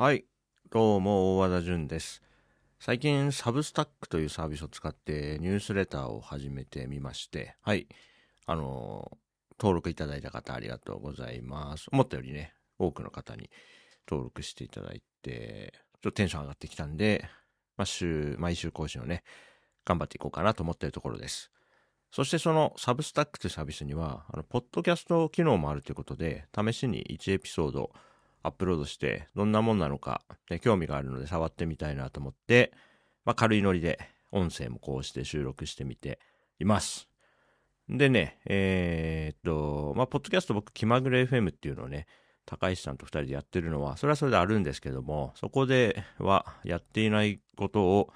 はい。どうも、大和田淳です。最近、サブスタックというサービスを使ってニュースレターを始めてみまして、はい。あの登録いただいた方ありがとうございます。思ったよりね、多くの方に登録していただいて、ちょっとテンション上がってきたんで、まあ、週、毎週更新をね、頑張っていこうかなと思っているところです。そしてそのサブスタックというサービスには、あの、ポッドキャスト機能もあるということで、試しに1エピソードアップロードして、どんなもんなのか、ね、興味があるので触ってみたいなと思って、まあ、軽いノリで音声もこうして収録してみています。でね、えーっと、まあ、ポッドキャスト僕、気まぐれ FM っていうのをね、高石さんと二人でやってるのは、それはそれであるんですけども、そこではやっていないことを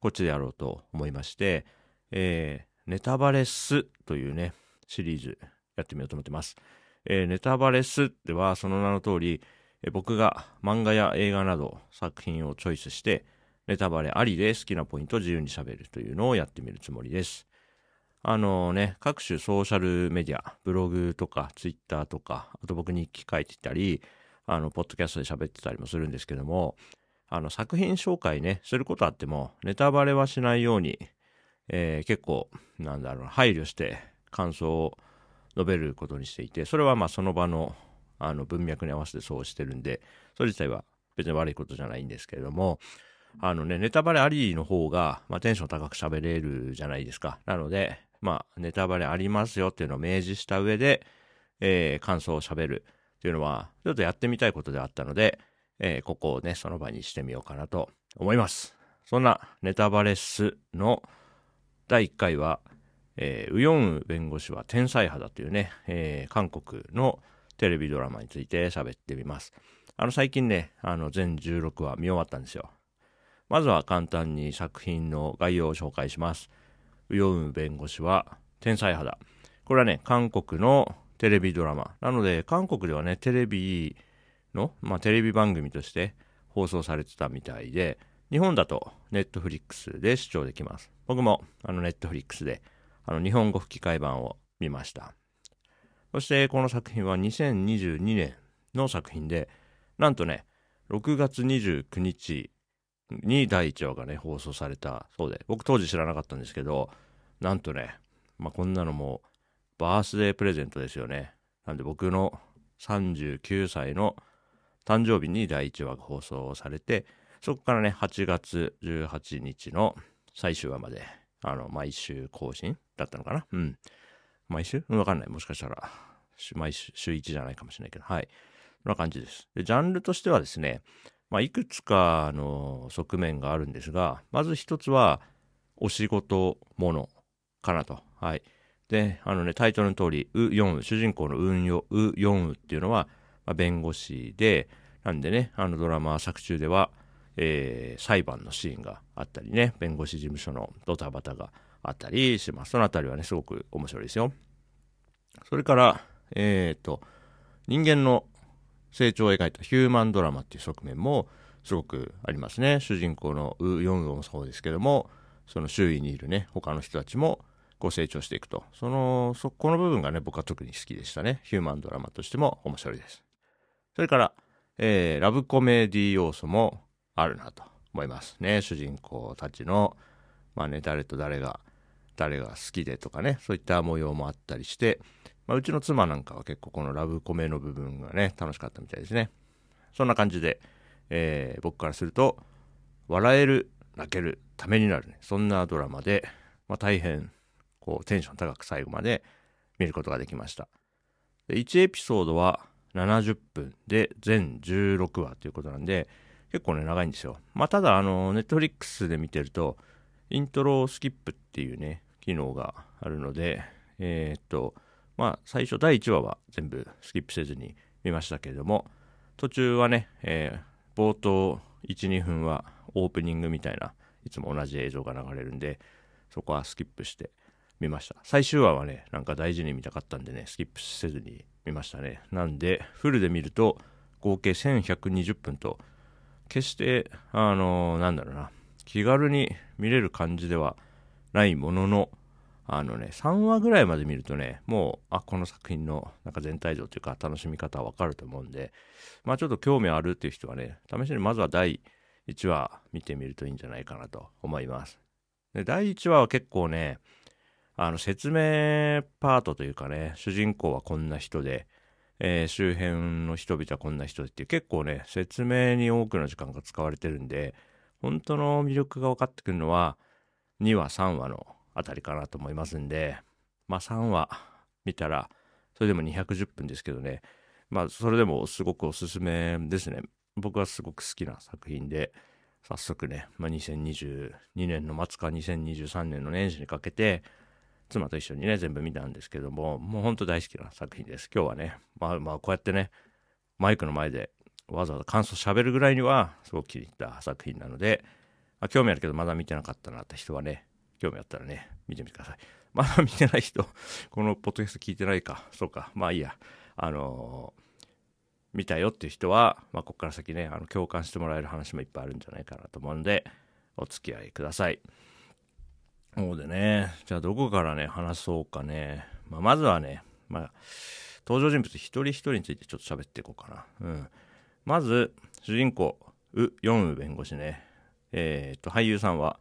こっちでやろうと思いまして、えー、ネタバレスというね、シリーズやってみようと思ってます。えーネタバレスではその名の通り、僕が漫画や映画など作品をチョイスして、ネタバレありで好きなポイントを自由に喋るというのをやってみるつもりです。あのね、各種ソーシャルメディア、ブログとかツイッターとか、あと僕日記書いてたり、あの、ポッドキャストで喋ってたりもするんですけども、あの、作品紹介ね、することあっても、ネタバレはしないように、えー結構、なんだろう、配慮して感想を述べることにしていて、それはまあその場のあの文脈に合わせてそうしてるんで、それ自体は別に悪いことじゃないんですけれども、あのね、ネタバレありの方が、まあ、テンション高く喋れるじゃないですか。なので、まあ、ネタバレありますよっていうのを明示した上で、えー感想を喋るっていうのは、ちょっとやってみたいことであったので、えーここをね、その場にしてみようかなと思います。そんなネタバレスの第1回は、えーウヨンウ弁護士は天才派だというね、えー韓国のテレビドラマについて喋ってみます。あの最近ね、あの全16話見終わったんですよ。まずは簡単に作品の概要を紹介します。ウヨンウ弁護士は天才派だ。これはね、韓国のテレビドラマ。なので、韓国ではね、テレビの、まあテレビ番組として放送されてたみたいで、日本だとネットフリックスで視聴できます。僕もあのネットフリックスであの日本語吹き替え版を見ました。そしてこの作品は2022年の作品で、なんとね、6月29日に第1話がね、放送されたそうで、僕当時知らなかったんですけど、なんとね、まあ、こんなのもバースデープレゼントですよね。なんで僕の39歳の誕生日に第1話が放送されて、そこからね、8月18日の最終話まで、あの、毎週更新だったのかな？うん。毎週？わかんない。もしかしたら、毎週、週1じゃないかもしれないけど、はい。そんな感じです。で、ジャンルとしてはですね、まあ、いくつかの側面があるんですが、まず一つは、お仕事ものかなと。はい。で、あのね、タイトルの通り、ウ・ヨンウ、主人公のウンヨ、ウ・ヨンウっていうのは、まあ、弁護士で、なんでね、あのドラマ作中では、えー裁判のシーンがあったりね、弁護士事務所のドタバタがあったりします。そのあたりはね、すごく面白いですよ。それから、えっ、と、人間の成長を描いたヒューマンドラマっていう側面もすごくありますね。主人公のウ・ヨンウもそうですけども、その周囲にいるね、他の人たちもこう成長していくと。その、そこの部分がね、僕は特に好きでしたね。ヒューマンドラマとしても面白いです。それから、えーラブコメディ要素もあるなと思いますね。主人公たちの、まあね、誰と誰が、誰が好きでとかね、そういった模様もあったりして、まあ、うちの妻なんかは結構このラブコメの部分がね、楽しかったみたいですね。そんな感じで、えー僕からすると、笑える、泣ける、ためになる、ね、そんなドラマで、まあ、大変、こう、テンション高く最後まで見ることができました。で1エピソードは70分で全16話ということなんで、結構ね、長いんですよ。まあ、ただ、あの、ネットフリックスで見てると、イントロスキップっていうね、機能があるので、えーっと、まあ、最初第1話は全部スキップせずに見ましたけれども、途中はね、えー冒頭1、2分はオープニングみたいな、いつも同じ映像が流れるんで、そこはスキップして見ました。最終話はね、なんか大事に見たかったんでね、スキップせずに見ましたね。なんで、フルで見ると合計1120分と、決して、あのなんだろうな、気軽に見れる感じではないものの、あのね、3話ぐらいまで見るとね、もう、あ、この作品のなんか全体像というか楽しみ方はわかると思うんで、まあちょっと興味あるっていう人はね、試しにまずは第1話見てみるといいんじゃないかなと思います。で、第1話は結構ね、あの、説明パートというかね、主人公はこんな人で、えー、周辺の人々はこんな人でって結構ね、説明に多くの時間が使われてるんで、本当の魅力が分かってくるのは、2話、3話のあたりかなと思いますんで、まあ3話見たら、それでも210分ですけどね、まあそれでもすごくおすすめですね。僕はすごく好きな作品で、早速ね、まあ、2022年の末か2023年の年始にかけて、妻と一緒にね、全部見たんですけども、もうほんと大好きな作品です。今日はね、まあまあこうやってね、マイクの前でわざわざ感想喋るぐらいには、すごく気に入った作品なので、あ、興味あるけどまだ見てなかったなって人はね、興味あったらね、見てみてください。まだ見てない人、このポッドキャスト聞いてないか。そうか。まあいいや。あのー、見たよっていう人は、まあここから先ね、あの共感してもらえる話もいっぱいあるんじゃないかなと思うんで、お付き合いください。そうでね、じゃあどこからね、話そうかね。まあまずはね、まあ、登場人物一人一人についてちょっと喋っていこうかな。うん。まず、主人公、ウ・ヨンウ弁護士ね。えー、っと、俳優さんは、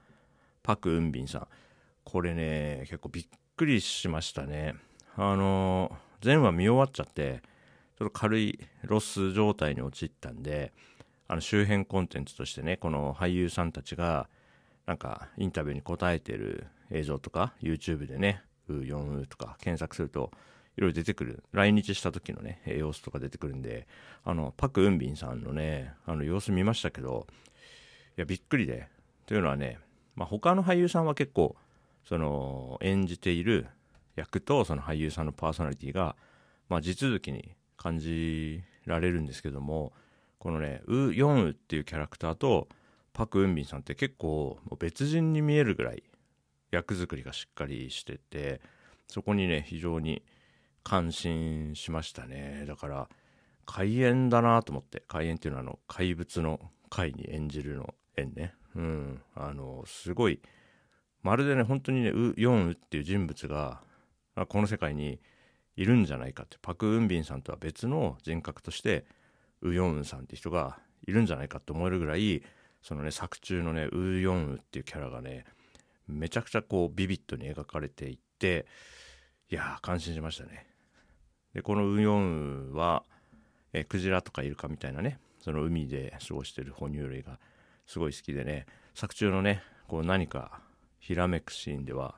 パク・ウンビンさん。これね、結構びっくりしましたね。あの、前話見終わっちゃって、ちょっと軽いロス状態に陥ったんで、あの周辺コンテンツとしてね、この俳優さんたちが、なんかインタビューに答えてる映像とか、YouTube でね、うー4うとか検索すると、いろいろ出てくる。来日した時のね、様子とか出てくるんで、あの、パク・ウンビンさんのね、あの様子見ましたけど、や、びっくりで。というのはね、まあ、他の俳優さんは結構、その、演じている役とその俳優さんのパーソナリティが、まあ、地続きに感じられるんですけども、このね、ウ・ヨンウっていうキャラクターと、パク・ウンビンさんって結構別人に見えるぐらい役作りがしっかりしてて、そこにね、非常に感心しましたね。だから、怪演だなと思って、怪演っていうのはあの、怪物の怪に演じるの縁ね。うん。あの、すごい、まるでね、本当にね、ウ・ヨンウっていう人物が、この世界にいるんじゃないかって、パク・ウンビンさんとは別の人格として、ウ・ヨンウさんって人がいるんじゃないかって思えるぐらい、そのね、作中のね、ウ・ヨンウっていうキャラがね、めちゃくちゃこう、ビビッドに描かれていって、いやー、感心しましたね。で、このウ・ヨンウは、えクジラとかイルカみたいなね、その海で過ごしてる哺乳類がすごい好きでね、作中のね、こう何かひらめくシーンでは、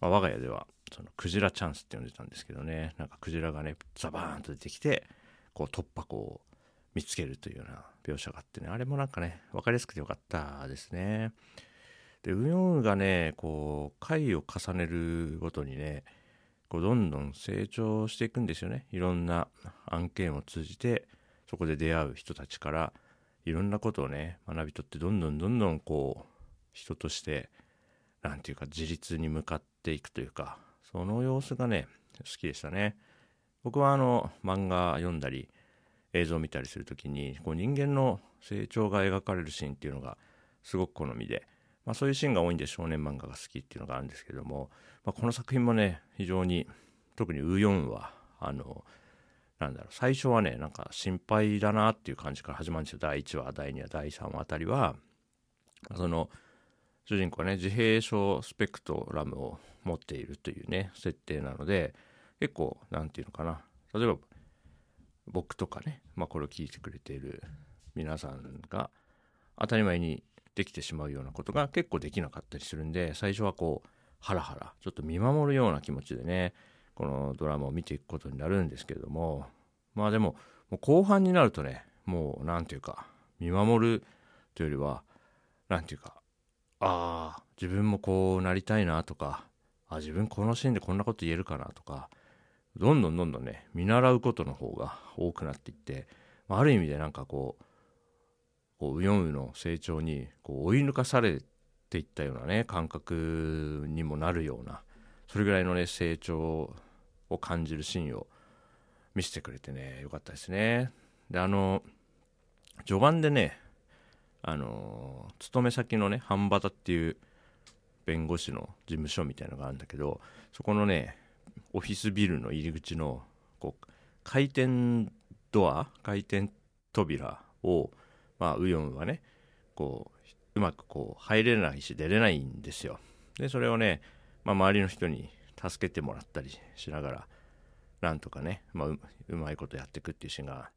まあ、我が家では、そのクジラチャンスって呼んでたんですけどね、なんかクジラがね、ザバーンと出てきて、こう突破口を見つけるというような描写があってね、あれもなんかね、分かりやすくてよかったですね。で、ウヨンがね、こう、回を重ねるごとにね、こうどんどん成長していくんですよね。いろんな案件を通じて、そこで出会う人たちから、いろんなことをね、学び取って、どんどんどんどんこう、人として、なんていうか、自立に向かっていくというか、その様子がね、好きでしたね。僕はあの、漫画読んだり、映像を見たりするときに、こう人間の成長が描かれるシーンっていうのがすごく好みで、まあそういうシーンが多いんで少年漫画が好きっていうのがあるんですけども、まあこの作品もね、非常に、特にウヨンは、あの、なんだろう、最初はね、なんか心配だなっていう感じから始まるんですよ。第1話、第2話、第3話あたりは、その、主人公はね、自閉症スペクトラムを持っているというね、設定なので、結構、なんていうのかな。例えば、僕とかね、まあ、これを聞いてくれている皆さんが当たり前にできてしまうようなことが結構できなかったりするんで最初はこうハラハラちょっと見守るような気持ちでねこのドラマを見ていくことになるんですけれどもまあでももう後半になるとねもう何て言うか見守るというよりは何て言うかああ自分もこうなりたいなとかあ自分このシーンでこんなこと言えるかなとかどんどんどんどんね、見習うことの方が多くなっていって、まあ、る意味でなんかこう、こうウヨンウの成長にこう追い抜かされていったようなね、感覚にもなるような、それぐらいのね、成長を感じるシーンを見せてくれてね、よかったですね。で、あの、序盤でね、あの、勤め先のね、半端っていう弁護士の事務所みたいなのがあるんだけどそこのねオフィスビルの入り口のこう回転ドア回転扉をまあウヨンはねこううまくこう入れないし出れないんですよでそれをね、まあ、周りの人に助けてもらったりしながらなんとかね、まあ、ううまいことやっていくっていうシーンが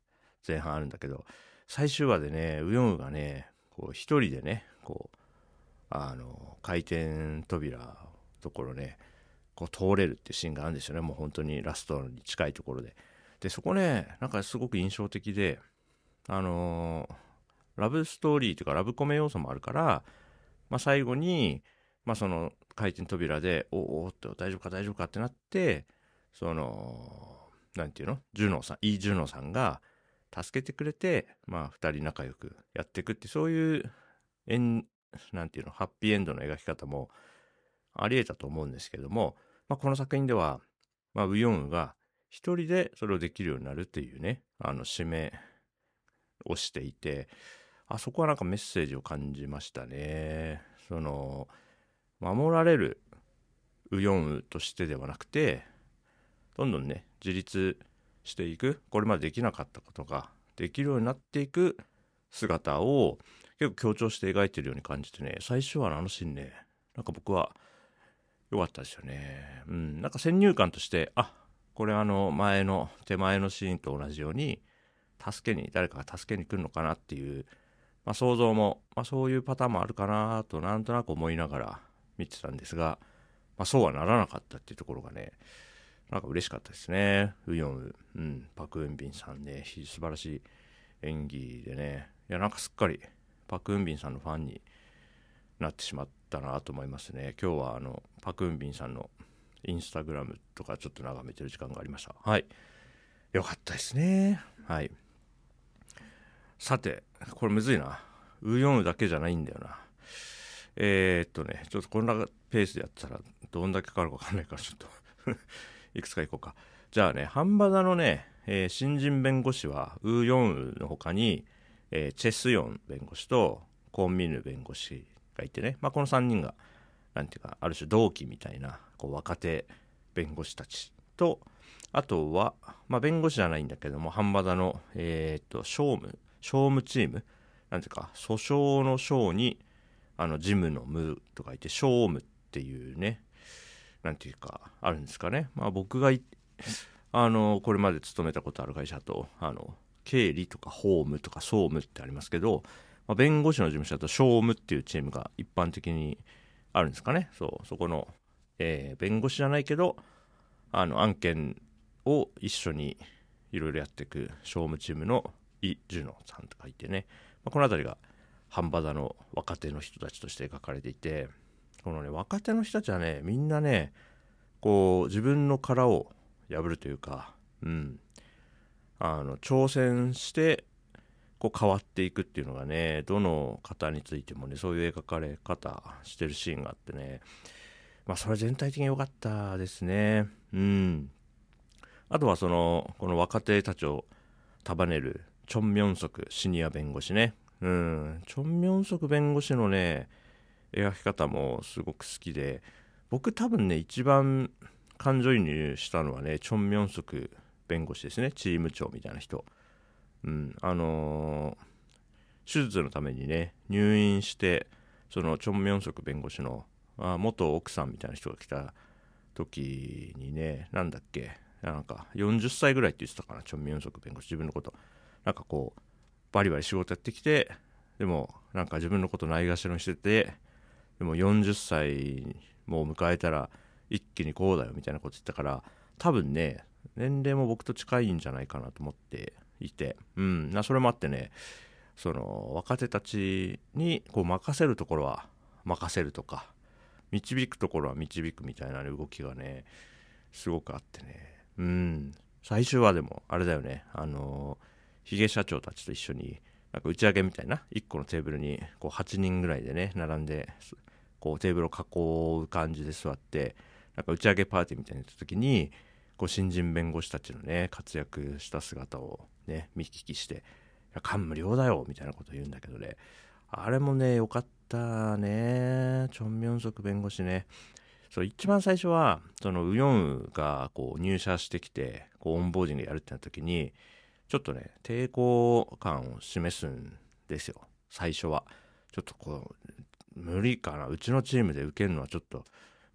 前半あるんだけど最終話でねウヨンウがねこう一人でねこうあの回転扉ところねこう通れるっていうシーンがあるんですよね。もう本当にラストに近いところで。でそこねなんかすごく印象的であの、ラブストーリーというかラブコメ要素もあるから、まあ、最後に、まあ、その回転扉でおおっと大丈夫か大丈夫かってなってそのなんていうの？ジュノーさんイ・ジュノーさんが助けてくれてまあ2人仲良くやっていくってそういうエンなんていうの？ハッピーエンドの描き方もあり得たと思うんですけども、まあ、この作品では、まあ、ウヨンウが一人でそれをできるようになるっていうねあの締めをしていてあそこはなんかメッセージを感じましたね。その守られるウヨンウとしてではなくてどんどんね自立していくこれまでできなかったことができるようになっていく姿を結構強調して描いてるように感じてね最初はあのシーンね。なんか僕は良かったですよね。うん。なんか先入観としてあこれあの前の手前のシーンと同じように助けに誰かが助けに来るのかなっていう、まあ、想像も、まあ、そういうパターンもあるかなとなんとなく思いながら見てたんですが、まあ、そうはならなかったっていうところがねなんか嬉しかったですね。ウヨンウ、うん、パク・ウンビンさんね、素晴らしい演技でね、いや、なんかすっかりパク・ウンビンさんのファンになってしまったなと思いますね。今日はあのパク・ウンビンさんのインスタグラムとかちょっと眺めてる時間がありました。はい。よかったですね。はい。さて、これむずいな。ウヨンウだけじゃないんだよな。えー、っとね、ちょっとこんなペースでやったらどんだけかかるかわかんないからちょっと いくつかいこうか。じゃあね、ハンバダのね、えー、新人弁護士は、ウーヨンウの他に、えー、チェスヨン弁護士と、コンミヌ弁護士がいてね、まあ、この3人が、なんていうか、ある種同期みたいな、こう、若手弁護士たちと、あとは、まあ、弁護士じゃないんだけども、ハンバダの、えっ、と、商務、商務チーム、なんていうか、訴訟の章に、あの、事務の無とかいて、商務っていうね、なんていうか、あるんですかね。まあ僕があの、これまで勤めたことある会社と、あの、経理とか法務とか総務ってありますけど、まあ、弁護士の事務所だと商務っていうチームが一般的にあるんですかね。そう、そこの、えー、弁護士じゃないけど、あの、案件を一緒にいろいろやっていく商務チームのイ・ジュノさんとかいてね、まあ、この辺りが半端座の若手の人たちとして描かれていて、このね、若手の人たちはね、みんなね、こう、自分の殻を破るというか、うん、あの、挑戦して、こう変わっていくっていうのがね、どの方についてもね、そういう描かれ方してるシーンがあってね、まあ、それ全体的に良かったですね。うん。あとはその、この若手たちを束ねる、チョン・ミョンソクシニア弁護士ね。うん。チョン・ミョンソク弁護士のね、描き方もすごく好きで僕多分ね一番感情移入したのはねチョン・ミョンソク弁護士ですね。チーム長みたいな人。うん。あのー、手術のためにね入院してそのチョン・ミョンソク弁護士のあ元奥さんみたいな人が来た時にねなんだっけなんか40歳ぐらいって言ってたかなチョン・ミョンソク弁護士自分のこと。なんかこうバリバリ仕事やってきてでもなんか自分のことないがしろにしててでも40歳もう迎えたら一気にこうだよみたいなこと言ったから多分ね年齢も僕と近いんじゃないかなと思っていて。うん。なそれもあってねその若手たちにこう任せるところは任せるとか導くところは導くみたいな動きがねすごくあってね。うん。最終話でもあれだよねあのヒゲ社長たちと一緒になんか打ち上げみたいな1個のテーブルにこう8人ぐらいでね並んでこうテーブルを囲う感じで座ってなんか打ち上げパーティーみたいになった時にこう新人弁護士たちのね活躍した姿をね見聞きして「感無量だよ」みたいなことを言うんだけどねあれもね良かったね。チョン・ミョンソク弁護士ね。そう、一番最初は、そのウヨンウがこう入社してきて、こうオンボーディングやるってなった時に、ちょっとね、抵抗感を示すんですよ。最初は。ちょっとこう、無理かな。うちのチームで受けるのはちょっと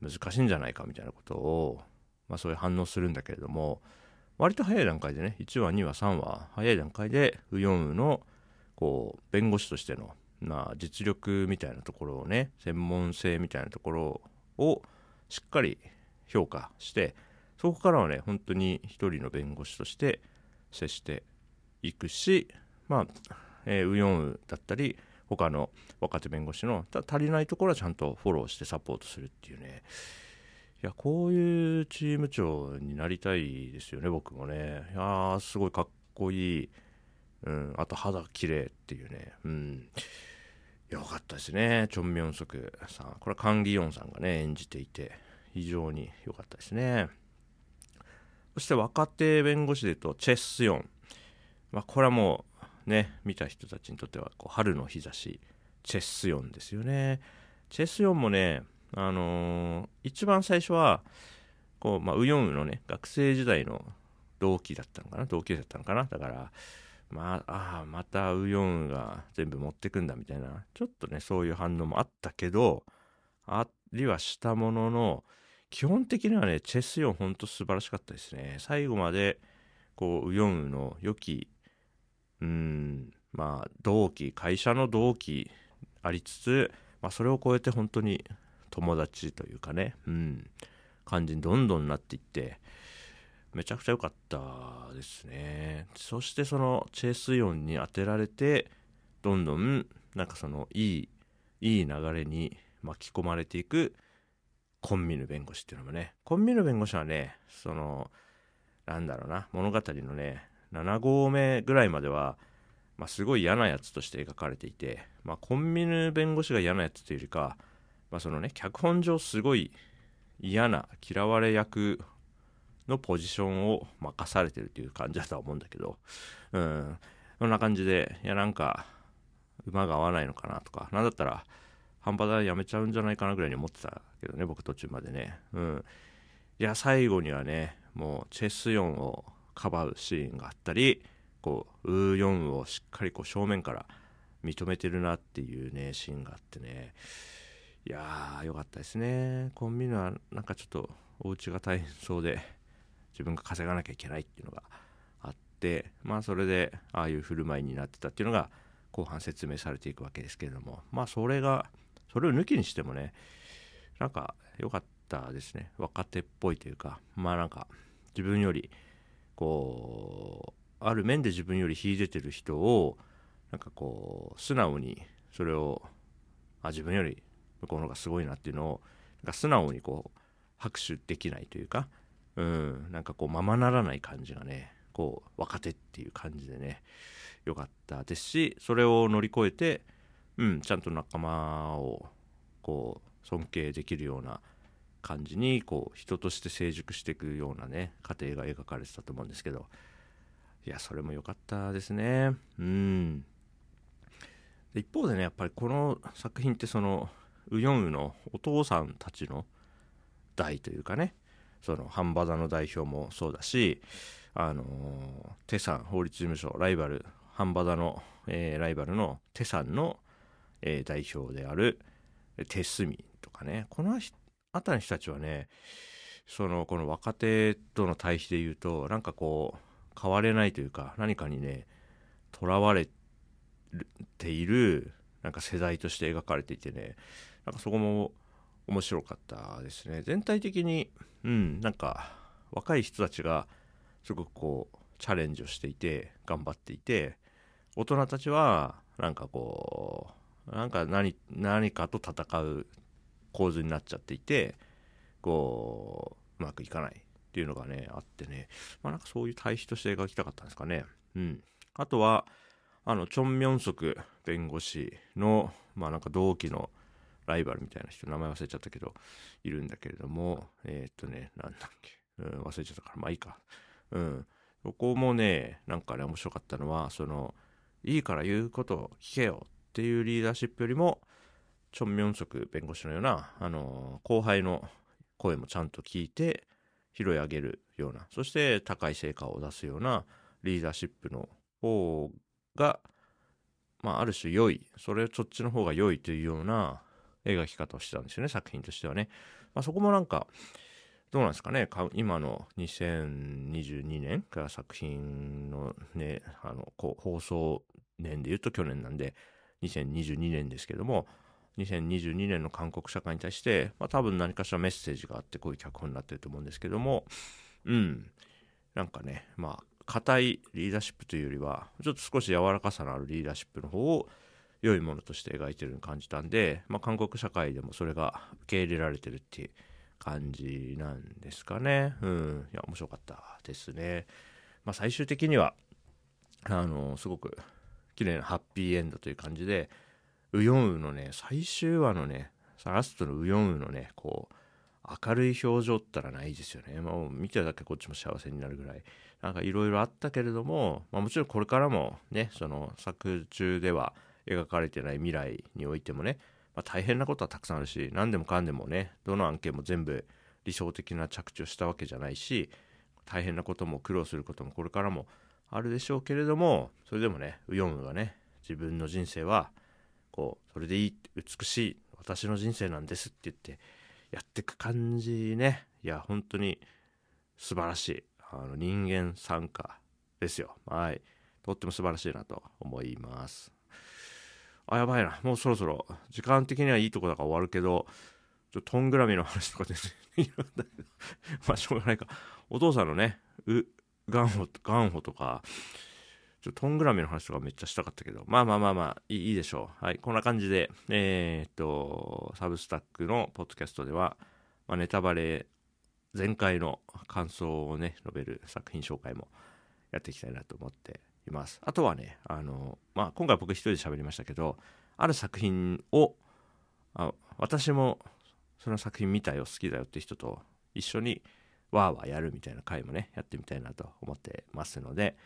難しいんじゃないかみたいなことを、まあそういう反応するんだけれども、割と早い段階でね、1話、2話、3話、早い段階で、ウヨンウの、こう、弁護士としての、まあ、実力みたいなところをね、専門性みたいなところをしっかり評価して、そこからはね、本当に一人の弁護士として接していくし、まあ、えー、ウヨンウだったり、他の若手弁護士の足りないところはちゃんとフォローしてサポートするっていうね、いや、こういうチーム長になりたいですよね、僕もね。いや、すごいかっこいい。うん、あと肌綺麗っていうね。うん。よかったですね、チョン・ミョンソクさん。これはカン・ギヨンさんがね、演じていて、非常に良かったですね。そして若手弁護士で言うと、チェ・スヨン。まあ、これはもう、ね、見た人たちにとっては、こう春の日差し、チェ・スヨンですよね。チェ・スヨンもね、あのー、一番最初は、こう、まあ、ウヨンウのね、学生時代の同期だったのかな同級生だったのかなだから、まあ、ああ、またウヨンウが全部持ってくんだみたいな、ちょっとね、そういう反応もあったけど、ありはしたものの、基本的にはね、チェスヨンほんと素晴らしかったですね。最後まで、こう、ウヨンウの良き、うん、まあ、同期、会社の同期ありつつ、まあ、それを超えて本当に友達というかね、うん、感じにどんどんなっていって、めちゃくちゃ良かったですね。そしてそのチェ・スヨンに当てられて、どんどんなんかそのいい、いい流れに巻き込まれていくコンミヌ弁護士っていうのもね、コンミヌ弁護士はね、その、なんだろうな、物語のね、7号目ぐらいまでは、まあ、すごい嫌なやつとして描かれていて、まあ、コンビニ弁護士が嫌なやつというよりか、まあ、そのね、脚本上すごい嫌な嫌われ役のポジションを任されてるっていう感じだとは思うんだけど、うん、そんな感じで、いや、なんか、馬が合わないのかなとか、なんだったら、半端だやめちゃうんじゃないかなぐらいに思ってたけどね、僕途中までね。うん。いや、最後にはね、もう、チェスヨンをかばうシーンがあったり、こう、ウーヨンをしっかりこう正面から認めてるなっていうね、シーンがあってね、いやー、よかったですね。コンビニはなんかちょっとお家が大変そうで、自分が稼がなきゃいけないっていうのがあって、まあそれでああいう振る舞いになってたっていうのが後半説明されていくわけですけれども、まあそれが、それを抜きにしてもね、なんか良かったですね。若手っぽいというか、まあなんか自分より、こう、ある面で自分より秀でてる人を、なんかこう、素直にそれを、あ、自分より向こうの方がすごいなっていうのをなんか素直にこう拍手できないというか、うん、なんかこうままならない感じがねこう若手っていう感じでね良かったですしそれを乗り越えて、うん、ちゃんと仲間をこう尊敬できるような感じにこう人として成熟していくようなね過程が描かれてたと思うんですけど。いやそれも良かったですね。うん。一方でねやっぱりこの作品ってそのウヨンウのお父さんたちの代というかねその半端田の代表もそうだしあのテサン法律事務所ライバル半端田の、えー、ライバルのテサンの、えー、代表であるテスミとかねこの辺りの人たちはねそのこの若手との対比で言うとなんかこう変われないというか何かにねとらわれているなんか世代として描かれていてねなんかそこも面白かったですね。全体的に、うん、なんか若い人たちがすごくこうチャレンジをしていて頑張っていて大人たちはなんかこうなんか何何かと戦う構図になっちゃっていてこううまくいかないっていうのがねあってねまあなんかそういう対比として描きたかったんですかねうんあとはあのチョン・ミョンソク弁護士のまあなんか同期のライバルみたいな人、名前忘れちゃったけど、いるんだけれども、えー、っとね、なんだっけ、うん、忘れちゃったから、まあいいか。うん。ここもね、なんかね、面白かったのは、その、いいから言うことを聞けよっっていうリーダーシップよりも、チョン・ミョンソク弁護士のような、あの後輩の声もちゃんと聞いて拾い上げるようなそして高い成果を出すようなリーダーシップの方が、まあ、ある種良いそれそっちの方が良いというような描き方をしてたんですよね作品としてはね、まあ、そこもなんかどうなんですかね今の2022年から作品のねあの放送年で言うと去年なんで2022年ですけども2022年の韓国社会に対して、まあ、多分何かしらメッセージがあってこういう脚本になってると思うんですけどもうん。なんかねまあ硬いリーダーシップというよりはちょっと少し柔らかさのあるリーダーシップの方を良いものとして描いてるように感じたんで、まあ、韓国社会でもそれが受け入れられてるっていう感じなんですかね。うん。いや面白かったですね。まあ最終的にはあのすごく綺麗なハッピーエンドという感じでウヨンウのね、最終話のね、ラストのウヨンウのね、こう、明るい表情ったらないですよね。もう見てるだけこっちも幸せになるぐらい。なんかいろいろあったけれども、まあ、もちろんこれからもね、その作中では描かれてない未来においてもね、まあ、大変なことはたくさんあるし、何でもかんでもね、どの案件も全部理想的な着地をしたわけじゃないし、大変なことも苦労することもこれからもあるでしょうけれども、それでもね、ウヨンウがね、自分の人生はこうそれでいい美しい私の人生なんですって言ってやってく感じね。いや本当に素晴らしいあの人間参加ですよ。はい。とっても素晴らしいなと思います。あやばいな。もうそろそろ時間的にはいいとこだから終わるけどちょトングラミの話とかで まあしょうがないか。お父さんのねうガンホガンホとかちょトングラミの話とかめっちゃしたかったけど、まあまあまあまあ、いいいいでしょう。はい、こんな感じで、えー、っと、サブスタックのポッドキャストでは、まあ、ネタバレ全開の感想をね、述べる作品紹介もやっていきたいなと思っています。あとはね、あの、まあ、今回僕一人で喋りましたけど、ある作品を、あ私もその作品見たよ、好きだよって人と一緒にわーわーやるみたいな回もね、やってみたいなと思ってますので、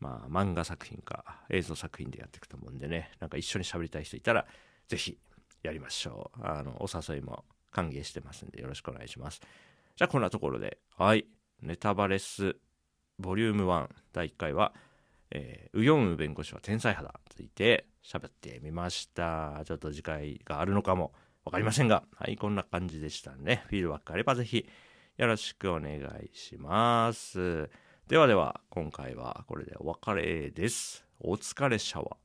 まあ、漫画作品か映像作品でやっていくと思うんでね、なんか一緒に喋りたい人いたら、ぜひやりましょう。あの、お誘いも歓迎してますんでよろしくお願いします。じゃあこんなところで、はい、ネタバレスボリューム1第1回は、えー、ウヨンウ弁護士は天才派だについて喋ってみました。ちょっと次回があるのかもわかりませんが、はい、こんな感じでしたね。フィードバックあればぜひよろしくお願いします。ではでは、今回はこれでお別れです。お疲れシャワー。